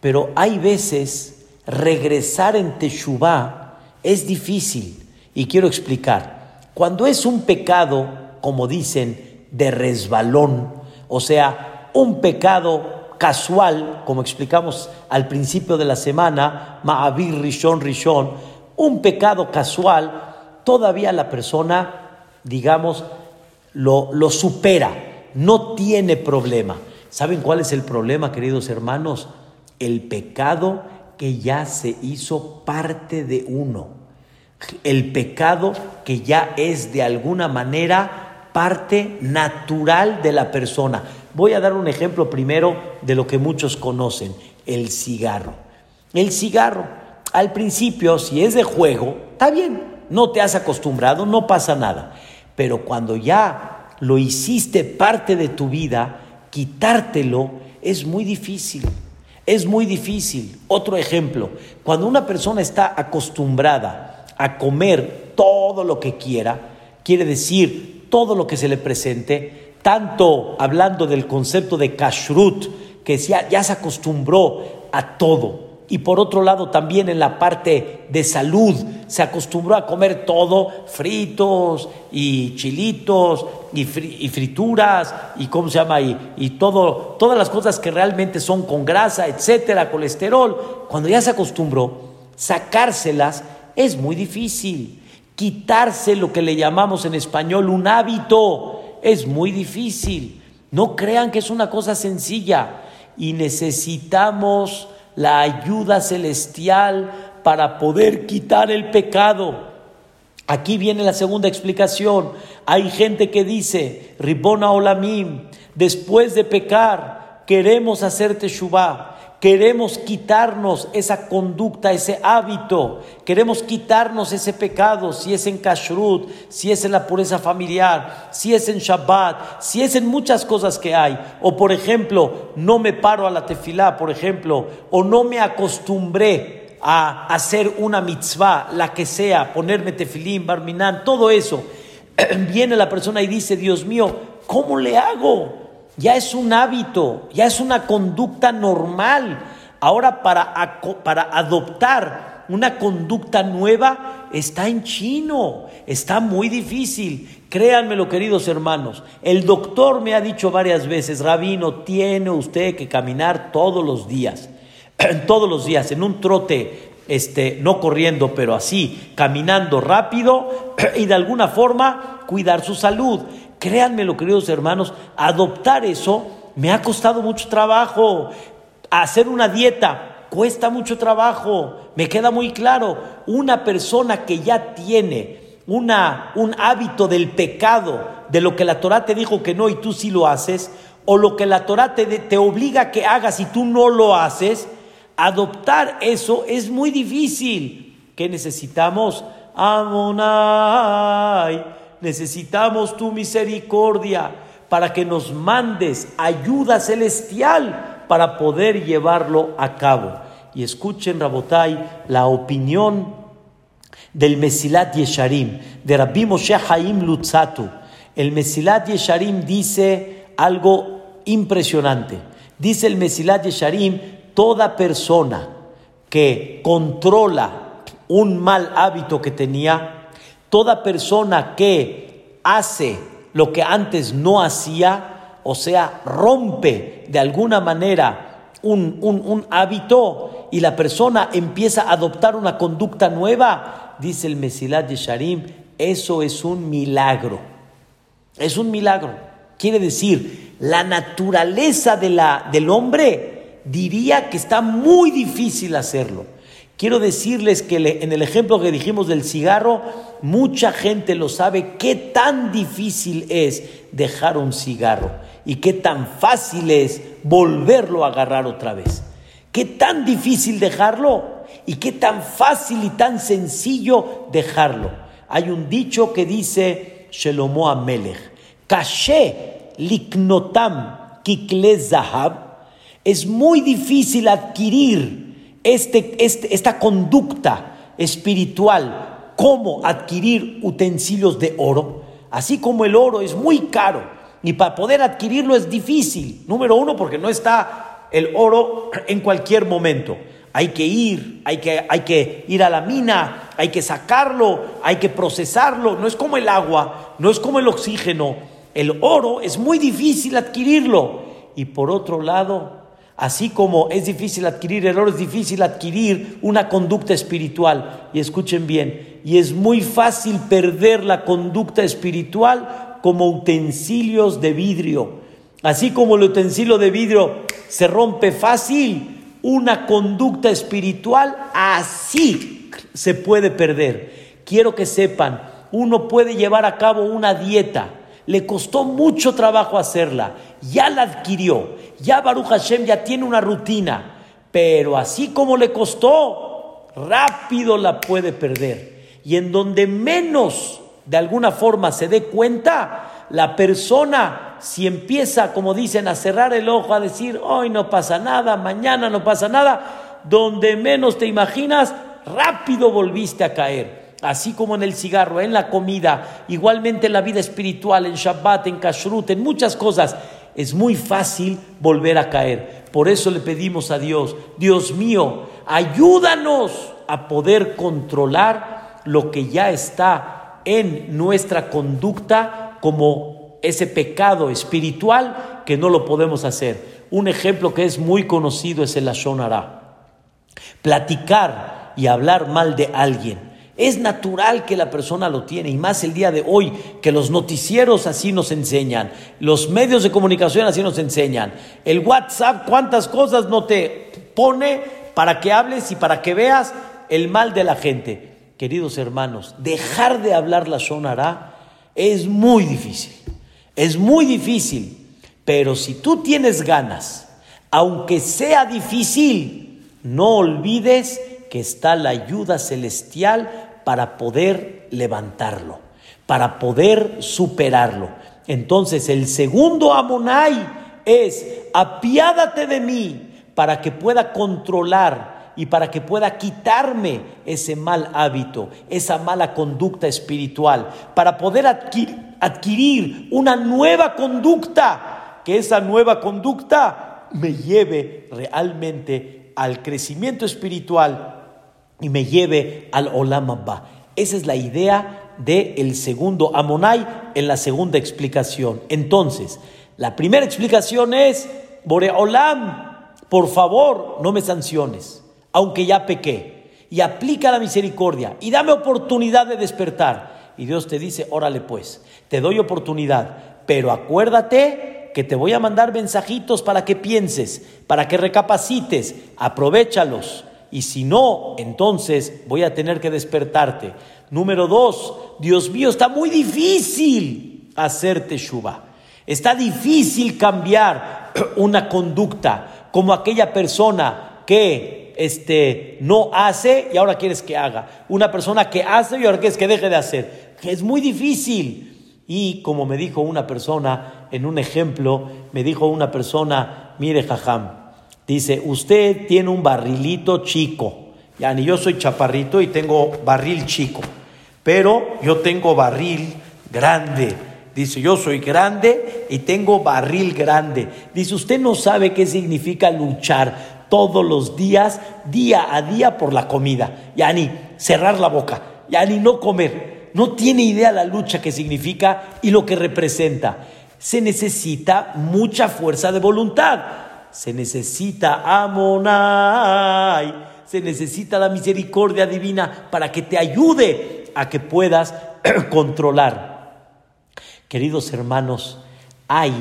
pero hay veces regresar en Teshuvah es difícil. Y quiero explicar. Cuando es un pecado, como dicen, de resbalón, o sea, un pecado casual, como explicamos al principio de la semana, Ma'avir Rishon Rishon, un pecado casual, todavía la persona, digamos, lo, lo supera, no tiene problema. ¿Saben cuál es el problema, queridos hermanos? El pecado que ya se hizo parte de uno. El pecado que ya es de alguna manera parte natural de la persona. Voy a dar un ejemplo primero de lo que muchos conocen, el cigarro. El cigarro, al principio, si es de juego, está bien, no te has acostumbrado, no pasa nada. Pero cuando ya lo hiciste parte de tu vida, quitártelo es muy difícil es muy difícil. Otro ejemplo, cuando una persona está acostumbrada a comer todo lo que quiera, quiere decir todo lo que se le presente, tanto hablando del concepto de kashrut, que ya, ya se acostumbró a todo, y por otro lado también en la parte de salud se acostumbró a comer todo, fritos y chilitos y, frituras y cómo se llama y, y todo, todas las cosas que realmente son con grasa, etcétera, colesterol. Cuando ya se acostumbró, sacárselas es muy difícil. Quitarse lo que le llamamos en español un hábito es muy difícil. No crean que es una cosa sencilla y necesitamos la ayuda celestial para poder quitar el pecado. Aquí viene la segunda explicación. Hay gente que dice, Ribona Olamim, después de pecar, queremos hacer teshuvah. Queremos quitarnos esa conducta, ese hábito. Queremos quitarnos ese pecado, si es en kashrut, si es en la pureza familiar, si es en Shabbat, si es en muchas cosas que hay. O por ejemplo, no me paro a la tefilá, por ejemplo, o no me acostumbré a hacer una mitzvah, la que sea, ponerme tefilín, barminán, todo eso. Viene la persona y dice, Dios mío, ¿cómo le hago? Ya es un hábito, ya es una conducta normal. Ahora para, para adoptar una conducta nueva está en chino, está muy difícil. Créanmelo, queridos hermanos, el doctor me ha dicho varias veces, rabino, tiene usted que caminar todos los días, todos los días, en un trote, este, no corriendo, pero así, caminando rápido y de alguna forma cuidar su salud. Créanmelo, queridos hermanos, adoptar eso me ha costado mucho trabajo. Hacer una dieta cuesta mucho trabajo. Me queda muy claro, una persona que ya tiene una, un hábito del pecado, de lo que la Torah te dijo que no y tú sí lo haces, o lo que la Torah te, te obliga a que hagas y tú no lo haces, adoptar eso es muy difícil. ¿Qué necesitamos? Amonai, necesitamos tu misericordia para que nos mandes ayuda celestial para poder llevarlo a cabo. Y escuchen, Rabotai, la opinión del Mesilat Yesharim, de Rabbi Moshe Haim Lutzatu. El Mesilat Yesharim dice algo impresionante. Dice el Mesilat Yesharim, toda persona que controla un mal hábito que tenía, toda persona que hace lo que antes no hacía, o sea, rompe de alguna manera un, un, hábito y la persona empieza a adoptar una conducta nueva, dice el Mesilat Yesharim, eso es un milagro. Es un milagro. Quiere decir, la naturaleza de la, del hombre diría que está muy difícil hacerlo. Quiero decirles que en el ejemplo que dijimos del cigarro, mucha gente lo sabe qué tan difícil es dejar un cigarro y qué tan fácil es volverlo a agarrar otra vez. Qué tan difícil dejarlo y qué tan fácil y tan sencillo dejarlo. Hay un dicho que dice Shelomo Amelech, Kashe liknotam kikle zahab, es muy difícil adquirir este, este, esta conducta espiritual, cómo adquirir utensilios de oro, así como el oro es muy caro y para poder adquirirlo es difícil. Número uno, porque no está el oro en cualquier momento. Hay que ir, hay que, hay que ir a la mina, hay que sacarlo, hay que procesarlo. No es como el agua, no es como el oxígeno. El oro es muy difícil adquirirlo. Y por otro lado, Así como es difícil adquirir oro, es difícil adquirir una conducta espiritual. Y escuchen bien, y es muy fácil perder la conducta espiritual como utensilios de vidrio. Así como el utensilio de vidrio se rompe fácil, una conducta espiritual así se puede perder. Quiero que sepan, uno puede llevar a cabo una dieta, le costó mucho trabajo hacerla, ya la adquirió, ya Baruch Hashem ya tiene una rutina, pero así como le costó, rápido la puede perder. Y en donde menos de alguna forma se dé cuenta, la persona, si empieza, como dicen, a cerrar el ojo, a decir, hoy no pasa nada, mañana no pasa nada, donde menos te imaginas, rápido volviste a caer. Así como en el cigarro, en la comida, igualmente en la vida espiritual, en Shabbat, en Kashrut, en muchas cosas es muy fácil volver a caer. Por eso le pedimos a Dios, Dios mío, ayúdanos a poder controlar lo que ya está en nuestra conducta como ese pecado espiritual que no lo podemos hacer. Un ejemplo que es muy conocido es el Ashonara. Platicar y hablar mal de alguien es natural que la persona lo tiene, y más el día de hoy, que los noticieros así nos enseñan, los medios de comunicación así nos enseñan. El WhatsApp, cuántas cosas no te pone para que hables y para que veas el mal de la gente. Queridos hermanos, dejar de hablar la sonará es muy difícil, es muy difícil, pero si tú tienes ganas, aunque sea difícil, no olvides que está la ayuda celestial para poder levantarlo, para poder superarlo. Entonces el segundo Amonai es, apiádate de mí para que pueda controlar y para que pueda quitarme ese mal hábito, esa mala conducta espiritual, para poder adquirir, adquirir una nueva conducta, que esa nueva conducta me lleve realmente al crecimiento espiritual y me lleve al Olam Abba. Esa es la idea del el segundo Amonai en la segunda explicación. Entonces, la primera explicación es, Boreolam, por favor, no me sanciones, aunque ya pequé, y aplica la misericordia, y dame oportunidad de despertar. Y Dios te dice, órale pues, te doy oportunidad, pero acuérdate que te voy a mandar mensajitos para que pienses, para que recapacites, aprovechalos. Y si no, entonces voy a tener que despertarte. Número dos, Dios mío, está muy difícil hacerte Shuba. Está difícil cambiar una conducta como aquella persona que este, no hace y ahora quieres que haga. Una persona que hace y ahora quieres que deje de hacer. Es muy difícil. Y como me dijo una persona en un ejemplo, me dijo una persona, mire jajam, dice, usted tiene un barrilito chico. Ya ni yo soy chaparrito y tengo barril chico, pero yo tengo barril grande. Dice, yo soy grande y tengo barril grande. Dice, usted no sabe qué significa luchar todos los días, día a día por la comida. Ya ni cerrar la boca, ya ni no comer. No tiene idea la lucha que significa y lo que representa. Se necesita mucha fuerza de voluntad. Se necesita amonai. Se necesita la misericordia divina para que te ayude a que puedas controlar. Queridos hermanos, hay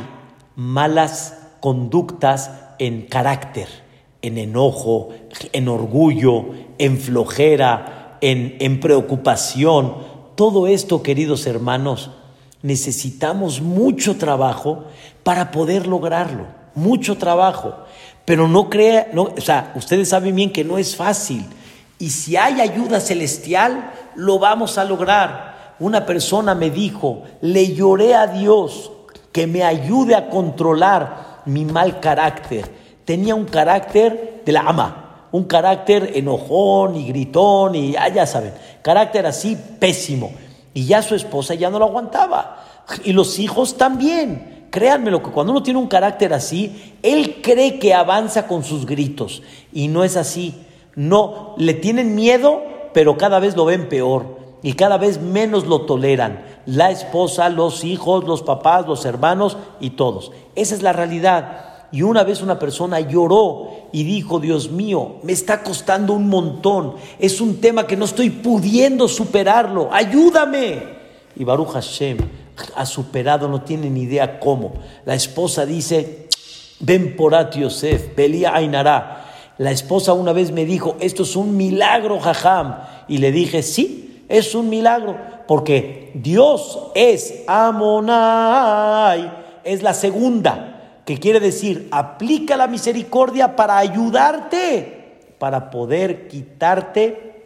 malas conductas en carácter, en enojo, en orgullo, en flojera, en, en preocupación. Todo esto, queridos hermanos, necesitamos mucho trabajo para poder lograrlo, mucho trabajo. Pero no crea, no, o sea, ustedes saben bien que no es fácil. Y si hay ayuda celestial, lo vamos a lograr una persona me dijo, le lloré a Dios que me ayude a controlar mi mal carácter. Tenía un carácter de la ama, un carácter enojón y gritón y ah, ya saben, carácter así pésimo. Y ya su esposa ya no lo aguantaba. Y los hijos también. Créanmelo que cuando uno tiene un carácter así, él cree que avanza con sus gritos. Y no es así. No, le tienen miedo, pero cada vez lo ven peor y cada vez menos lo toleran. La esposa, los hijos, los papás, los hermanos y todos. Esa es la realidad. Y una vez una persona lloró y dijo, Dios mío, me está costando un montón. Es un tema que no estoy pudiendo superarlo. Ayúdame. Y Baruch Hashem ha superado, no tiene ni idea cómo. La esposa dice, ven por Yosef, Belia Ainara. La esposa una vez me dijo, esto es un milagro, jajam. Y le dije, sí, es un milagro, porque Dios es Amonai, es la segunda, que quiere decir, aplica la misericordia para ayudarte, para poder quitarte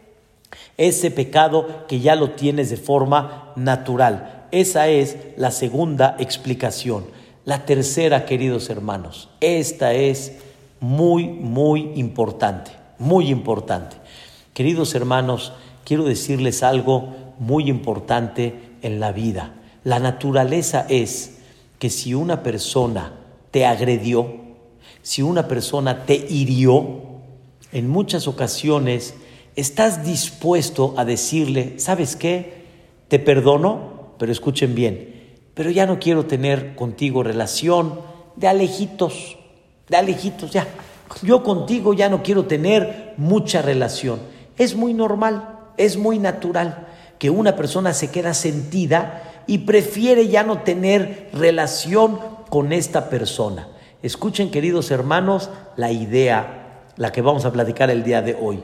ese pecado que ya lo tienes de forma natural. Esa es la segunda explicación. La tercera, queridos hermanos, esta es muy, muy importante, muy importante. Queridos hermanos, quiero decirles algo muy importante en la vida. La naturaleza es que si una persona te agredió, si una persona te hirió, en muchas ocasiones estás dispuesto a decirle, ¿sabes qué? Te perdono, pero escuchen bien, pero ya no quiero tener contigo relación de alejitos, de alejitos, ya. Yo contigo ya no quiero tener mucha relación. Es muy normal es muy natural que una persona se queda sentida y prefiere ya no tener relación con esta persona. Escuchen, queridos hermanos, la idea, la que vamos a platicar el día de hoy.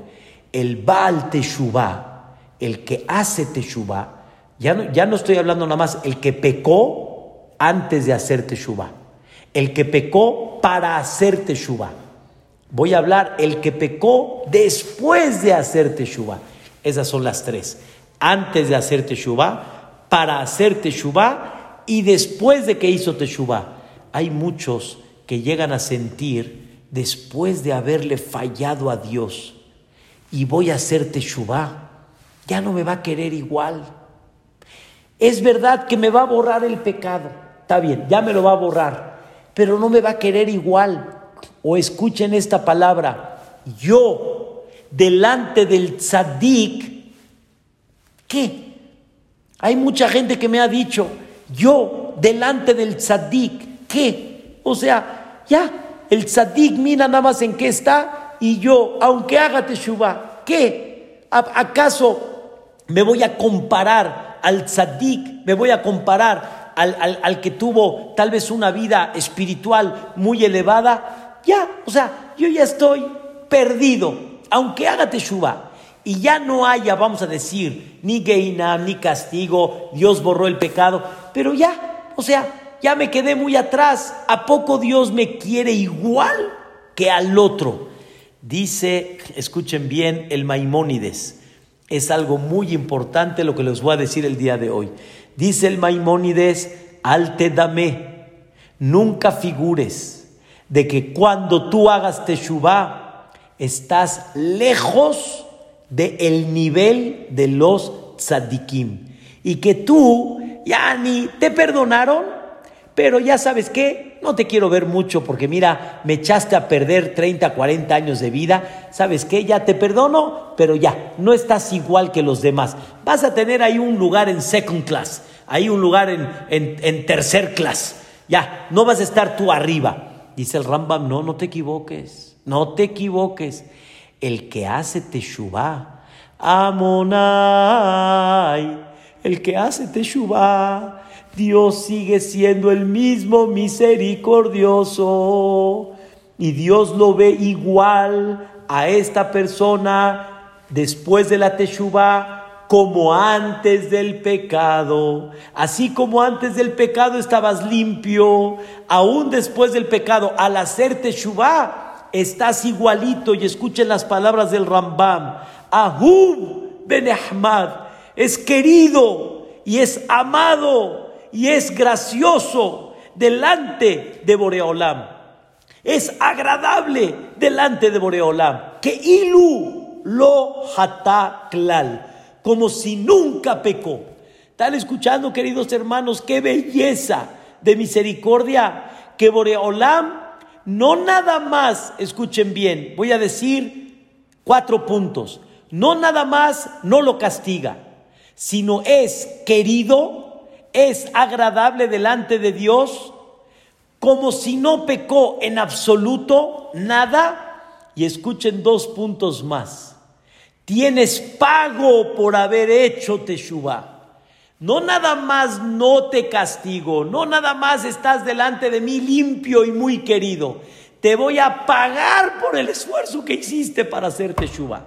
El Baal Teshuvah, el que hace Teshuvah, ya no, ya no estoy hablando nada más el que pecó antes de hacer Teshuvah, el que pecó para hacer Teshuvah. Voy a hablar el que pecó después de hacer Teshuvah. Esas son las tres. Antes de hacer Teshuvah, para hacer Teshuvah y después de que hizo Teshuvah. Hay muchos que llegan a sentir después de haberle fallado a Dios y voy a hacer Teshuvah, ya no me va a querer igual. Es verdad que me va a borrar el pecado. Está bien, ya me lo va a borrar, pero no me va a querer igual. O escuchen esta palabra, yo delante del tzadik, ¿qué? Hay mucha gente que me ha dicho, yo delante del tzadik, ¿qué? O sea, ya, el tzadik mira nada más en qué está y yo, aunque haga teshuva, ¿qué? ¿Acaso me voy a comparar al tzadik? ¿Me voy a comparar al, al, que tuvo tal vez una vida espiritual muy elevada? Ya, o sea, yo ya estoy perdido, aunque haga teshuva y ya no haya, vamos a decir, ni geina, ni castigo, Dios borró el pecado, pero ya, o sea, ya me quedé muy atrás, ¿a poco Dios me quiere igual que al otro? Dice, escuchen bien, el Maimónides, es algo muy importante lo que les voy a decir el día de hoy. Dice el Maimónides, al te dame, nunca figures de que cuando tú hagas teshuvah, estás lejos del el nivel de los tzadikim. Y que tú ya ni te perdonaron, pero ya sabes qué, no te quiero ver mucho porque mira, me echaste a perder 30, 40 años de vida, sabes qué, ya te perdono, pero ya, no estás igual que los demás. Vas a tener ahí un lugar en second class, ahí un lugar en, en, en tercer class. Ya, no vas a estar tú arriba. Dice el Rambam, no, no te equivoques, no te equivoques el que hace teshuvah, Amonai, el que hace teshuvah, Dios sigue siendo el mismo misericordioso y Dios lo ve igual a esta persona después de la teshuvah como antes del pecado. Así como antes del pecado estabas limpio, aún después del pecado, al hacer teshuvah, estás igualito y escuchen las palabras del Rambam. Ahub ben Ahmad es querido y es amado y es gracioso delante de Boreolam. Es agradable delante de Boreolam. Que ilu lo hataklal, como si nunca pecó. ¿Están escuchando, queridos hermanos? Qué belleza de misericordia que Boreolam no nada más, escuchen bien, voy a decir cuatro puntos, no nada más no lo castiga, sino es querido, es agradable delante de Dios, como si no pecó en absoluto nada. Y escuchen dos puntos más. Tienes pago por haber hecho Teshuvah. No nada más no te castigo, no nada más estás delante de mí limpio y muy querido. Te voy a pagar por el esfuerzo que hiciste para hacer Teshuva.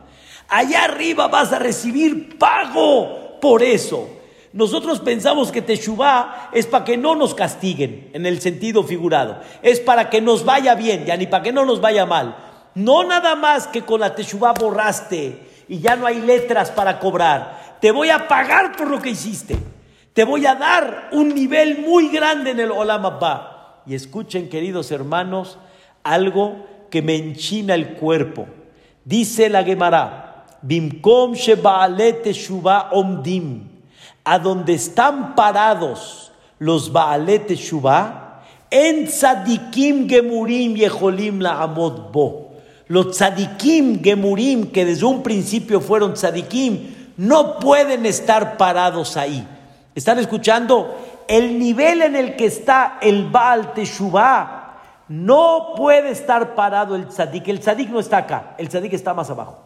Allá arriba vas a recibir pago por eso. Nosotros pensamos que Teshuvah es para que no nos castiguen, en el sentido figurado. Es para que nos vaya bien, ya ni para que no nos vaya mal. No nada más que con la Teshuvah borraste y ya no hay letras para cobrar te voy a pagar por lo que hiciste. Te voy a dar un nivel muy grande en el Olam Abba. Y escuchen, queridos hermanos, algo que me enchina el cuerpo. Dice la Gemara, Bimkom Shebaalete Shuba Omdim, a donde están parados los Baalete Shuba, en Tzadikim Gemurim Yeholim la Bo. Los Tzadikim Gemurim, que desde un principio fueron Tzadikim, no pueden estar parados ahí. ¿Están escuchando? El nivel en el que está el Baal Teshuvah no puede estar parado el tzadik. El tzadik no está acá, el tzadik está más abajo.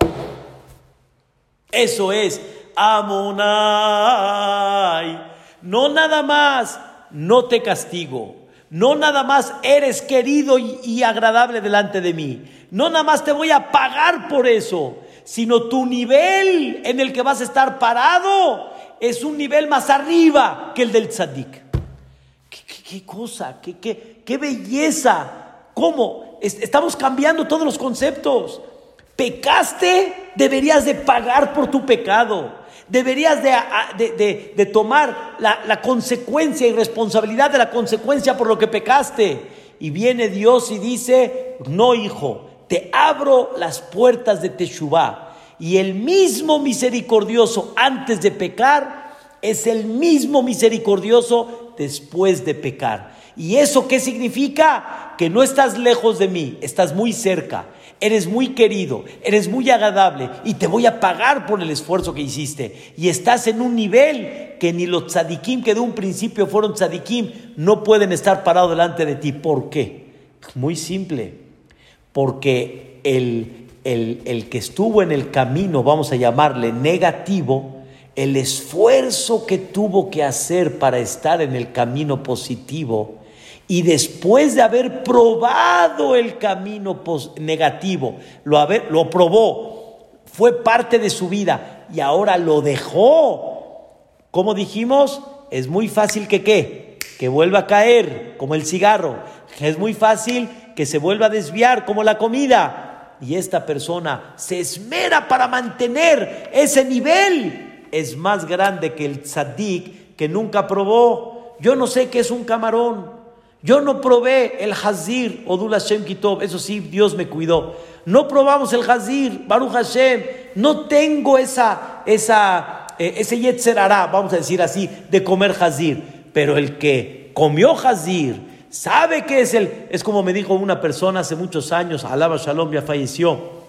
Eso es Amonai. No nada más, no te castigo. No nada más eres querido y, agradable delante de mí. No nada más te voy a pagar por eso sino tu nivel en el que vas a estar parado es un nivel más arriba que el del tzadik. ¿Qué, cosa? ¿Qué, qué, qué belleza? ¿Cómo? Estamos cambiando todos los conceptos. Pecaste, deberías de pagar por tu pecado. Deberías de, de, tomar la, la, consecuencia y responsabilidad de la consecuencia por lo que pecaste. Y viene Dios y dice, no hijo, te abro las puertas de Teshuvah. Y el mismo misericordioso antes de pecar es el mismo misericordioso después de pecar. ¿Y eso qué significa? Que no estás lejos de mí, estás muy cerca. Eres muy querido, eres muy agradable y te voy a pagar por el esfuerzo que hiciste. Y estás en un nivel que ni los tzadikim que de un principio fueron tzadikim no pueden estar parados delante de ti. ¿Por qué? Muy simple, porque el, el, el que estuvo en el camino, vamos a llamarle negativo, el esfuerzo que tuvo que hacer para estar en el camino positivo, y después de haber probado el camino negativo, lo, haber, lo probó, fue parte de su vida y ahora lo dejó. Como dijimos, es muy fácil que qué, que vuelva a caer como el cigarro. Es muy fácil que se vuelva a desviar como la comida. Y esta persona se esmera para mantener ese nivel. Es más grande que el tzadik que nunca probó. Yo no sé qué es un camarón. Yo no probé el Hazir o Dula Shem Kitov, eso sí, Dios me cuidó. No probamos el Hazir, Baruch Hashem. No tengo esa, esa, eh, ese Yetzerara, vamos a decir así, de comer Hazir. Pero el que comió Hazir, sabe que es el. Es como me dijo una persona hace muchos años, Alaba Shalom ya falleció.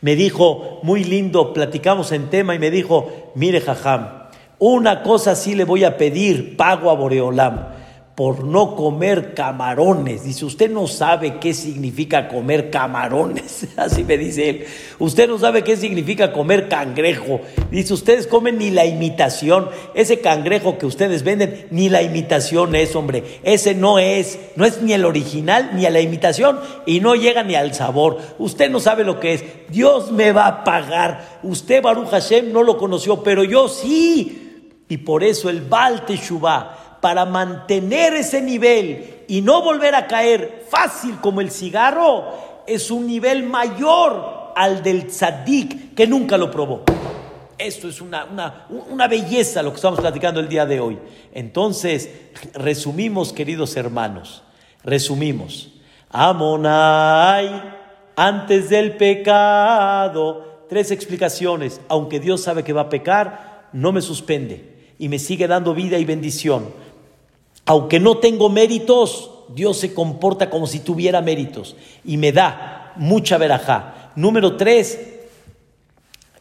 Me dijo, muy lindo, platicamos en tema y me dijo, mire Jajam, una cosa sí le voy a pedir, pago a Boreolam por no comer camarones. Dice, usted no sabe qué significa comer camarones. Así me dice él. Usted no sabe qué significa comer cangrejo. Dice, ustedes comen ni la imitación. Ese cangrejo que ustedes venden, ni la imitación es, hombre. Ese no es, no es ni el original ni a la imitación y no llega ni al sabor. Usted no sabe lo que es. Dios me va a pagar. Usted, Baruch Hashem, no lo conoció, pero yo sí. Y por eso el Baal Teshuvah para mantener ese nivel y no volver a caer fácil como el cigarro, es un nivel mayor al del tzadik que nunca lo probó. Esto es una, una, belleza lo que estamos platicando el día de hoy. Entonces, resumimos, queridos hermanos, resumimos. Amonai, antes del pecado, tres explicaciones. Aunque Dios sabe que va a pecar, no me suspende y me sigue dando vida y bendición aunque no tengo méritos, Dios se comporta como si tuviera méritos y me da mucha verajá. Número tres,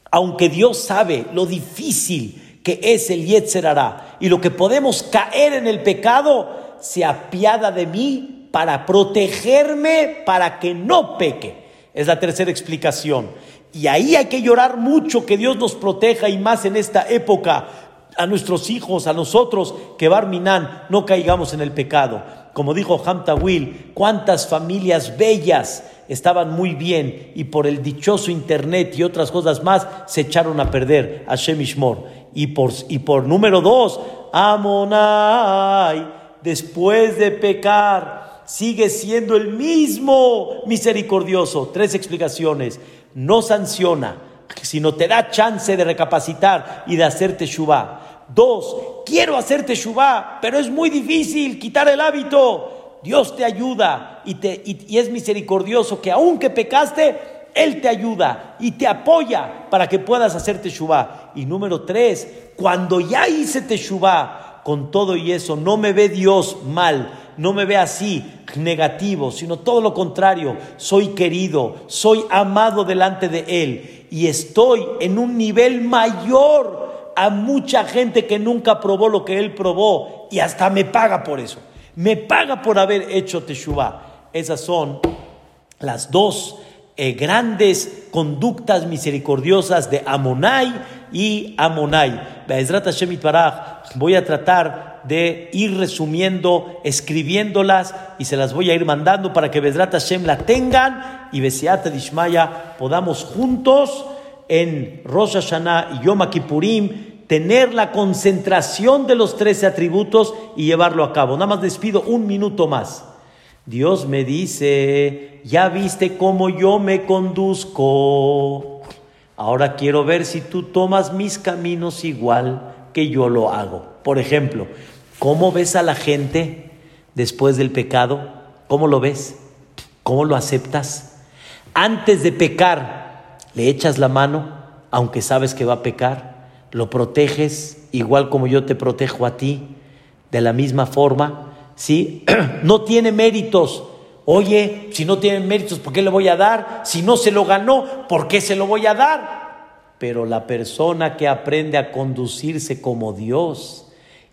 aunque Dios sabe lo difícil que es el Yetzerará y lo que podemos caer en el pecado, se apiada de mí para protegerme para que no peque. Es la tercera explicación. Y ahí hay que llorar mucho que Dios nos proteja y más en esta época a nuestros hijos, a nosotros, que Barminan no caigamos en el pecado. Como dijo Hamtawil, cuántas familias bellas estaban muy bien y por el dichoso internet y otras cosas más se echaron a perder a Shemishmor. Y por, y por número dos, Amonai, después de pecar, sigue siendo el mismo misericordioso. Tres explicaciones. No sanciona, sino te da chance de recapacitar y de hacerte shubá. Dos, quiero hacerte Shubá, pero es muy difícil quitar el hábito. Dios te ayuda y, te, y, es misericordioso que aunque pecaste, Él te ayuda y te apoya para que puedas hacerte Shubá. Y número tres, cuando ya hice Teshuvah con todo y eso, no me ve Dios mal, no me ve así, negativo, sino todo lo contrario. Soy querido, soy amado delante de Él y estoy en un nivel mayor a mucha gente que nunca probó lo que él probó y hasta me paga por eso. Me paga por haber hecho Teshuvah. Esas son las dos eh, grandes conductas misericordiosas de Amonai y Amonai. Voy a tratar de ir resumiendo, escribiéndolas y se las voy a ir mandando para que Bezrat Hashem la tengan y Besiata Dishmaya podamos juntos en Rosh Hashanah y Yom Kippurim tener la concentración de los trece atributos y llevarlo a cabo. Nada más despido un minuto más. Dios me dice, ya viste cómo yo me conduzco. Ahora quiero ver si tú tomas mis caminos igual que yo lo hago. Por ejemplo, ¿cómo ves a la gente después del pecado? ¿Cómo lo ves? ¿Cómo lo aceptas? Antes de pecar, le echas la mano, aunque sabes que va a pecar, lo proteges igual como yo te protejo a ti, de la misma forma, ¿sí? No tiene méritos, Oye, si no tiene méritos, ¿por qué le voy a dar? Si no se lo ganó, ¿por qué se lo voy a dar? Pero la persona que aprende a conducirse como Dios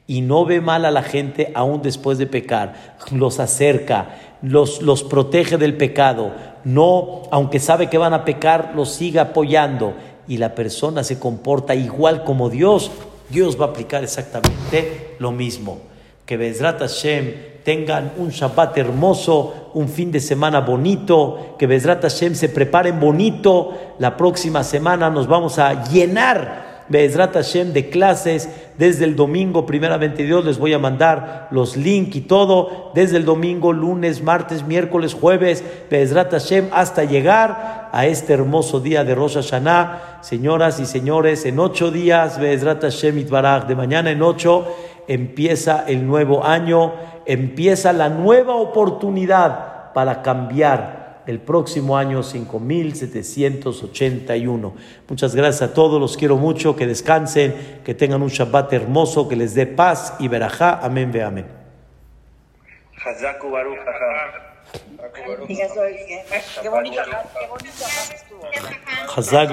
y no ve mal a la gente aún después de pecar, los acerca, los, los protege del pecado, no, aunque sabe que van a pecar, los sigue apoyando y la persona se comporta igual como Dios, Dios va a aplicar exactamente lo mismo. Que Bezrat Hashem tengan un Shabbat hermoso, un fin de semana bonito, que Bezrat Hashem se preparen bonito. La próxima semana nos vamos a llenar Bezrat Hashem de clases desde el domingo, primeramente Dios, les voy a mandar los links y todo, desde el domingo, lunes, martes, miércoles, jueves, Bezrat Hashem, hasta llegar a este hermoso día de Rosh Hashanah. Señoras y señores, en ocho días, Bezrat Hashem Itbaraj, de mañana en ocho, empieza el nuevo año, empieza la nueva oportunidad para cambiar el próximo año 5781. Muchas gracias a todos, los quiero mucho, que descansen, que tengan un Shabbat hermoso, que les dé paz y verajá. Amén, ve amén. Hazak